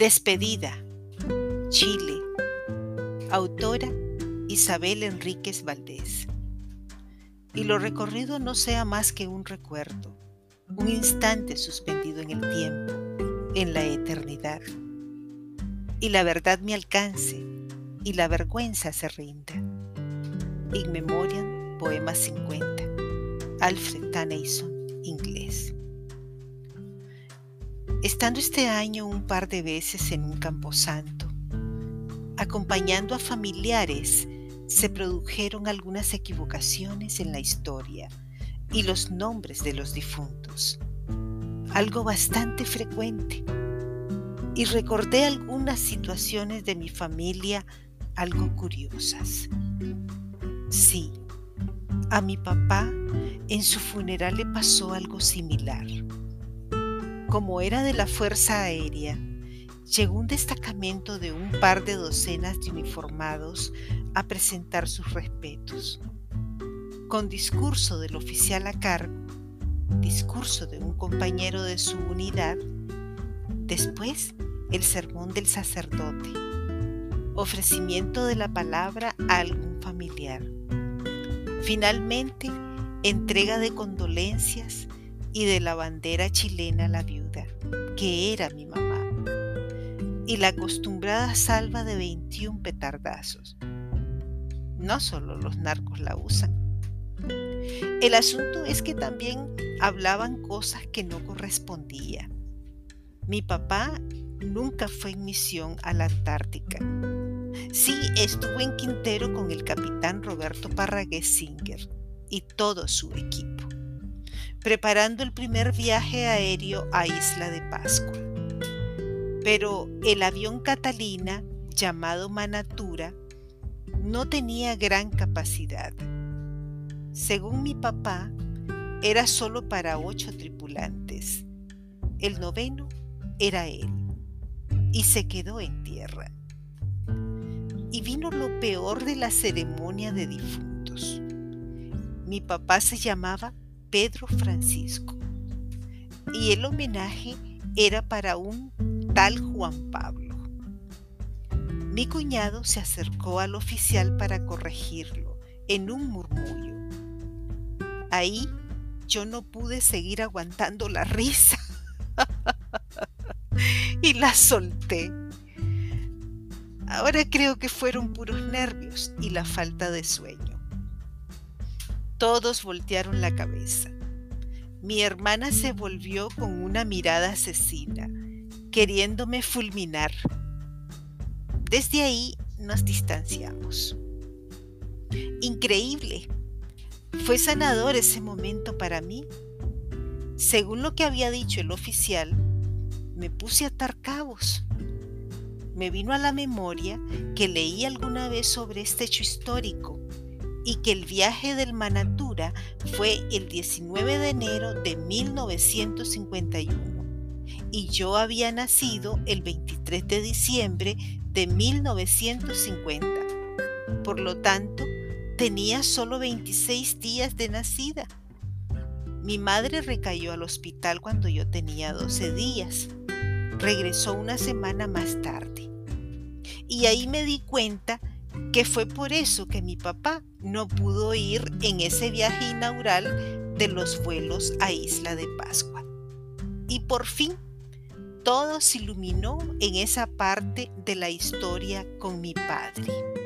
Despedida, Chile. Autora Isabel Enríquez Valdés. Y lo recorrido no sea más que un recuerdo, un instante suspendido en el tiempo, en la eternidad. Y la verdad me alcance y la vergüenza se rinda. In Memoriam, Poema 50. Alfred Tennyson, Estando este año un par de veces en un camposanto, acompañando a familiares, se produjeron algunas equivocaciones en la historia y los nombres de los difuntos, algo bastante frecuente. Y recordé algunas situaciones de mi familia algo curiosas. Sí, a mi papá en su funeral le pasó algo similar como era de la Fuerza Aérea, llegó un destacamento de un par de docenas de uniformados a presentar sus respetos. Con discurso del oficial a cargo, discurso de un compañero de su unidad, después el sermón del sacerdote, ofrecimiento de la palabra a algún familiar. Finalmente, entrega de condolencias y de la bandera chilena la viuda, que era mi mamá, y la acostumbrada salva de 21 petardazos. No solo los narcos la usan. El asunto es que también hablaban cosas que no correspondían. Mi papá nunca fue en misión a la Antártica. Sí, estuvo en Quintero con el capitán Roberto Parragués Singer y todo su equipo preparando el primer viaje aéreo a Isla de Pascua. Pero el avión Catalina, llamado Manatura, no tenía gran capacidad. Según mi papá, era solo para ocho tripulantes. El noveno era él y se quedó en tierra. Y vino lo peor de la ceremonia de difuntos. Mi papá se llamaba Pedro Francisco. Y el homenaje era para un tal Juan Pablo. Mi cuñado se acercó al oficial para corregirlo en un murmullo. Ahí yo no pude seguir aguantando la risa y la solté. Ahora creo que fueron puros nervios y la falta de sueño. Todos voltearon la cabeza. Mi hermana se volvió con una mirada asesina, queriéndome fulminar. Desde ahí nos distanciamos. Increíble. Fue sanador ese momento para mí. Según lo que había dicho el oficial, me puse a atar cabos. Me vino a la memoria que leí alguna vez sobre este hecho histórico y que el viaje del Manatura fue el 19 de enero de 1951 y yo había nacido el 23 de diciembre de 1950. Por lo tanto, tenía solo 26 días de nacida. Mi madre recayó al hospital cuando yo tenía 12 días. Regresó una semana más tarde. Y ahí me di cuenta que fue por eso que mi papá no pudo ir en ese viaje inaugural de los vuelos a Isla de Pascua. Y por fin, todo se iluminó en esa parte de la historia con mi padre.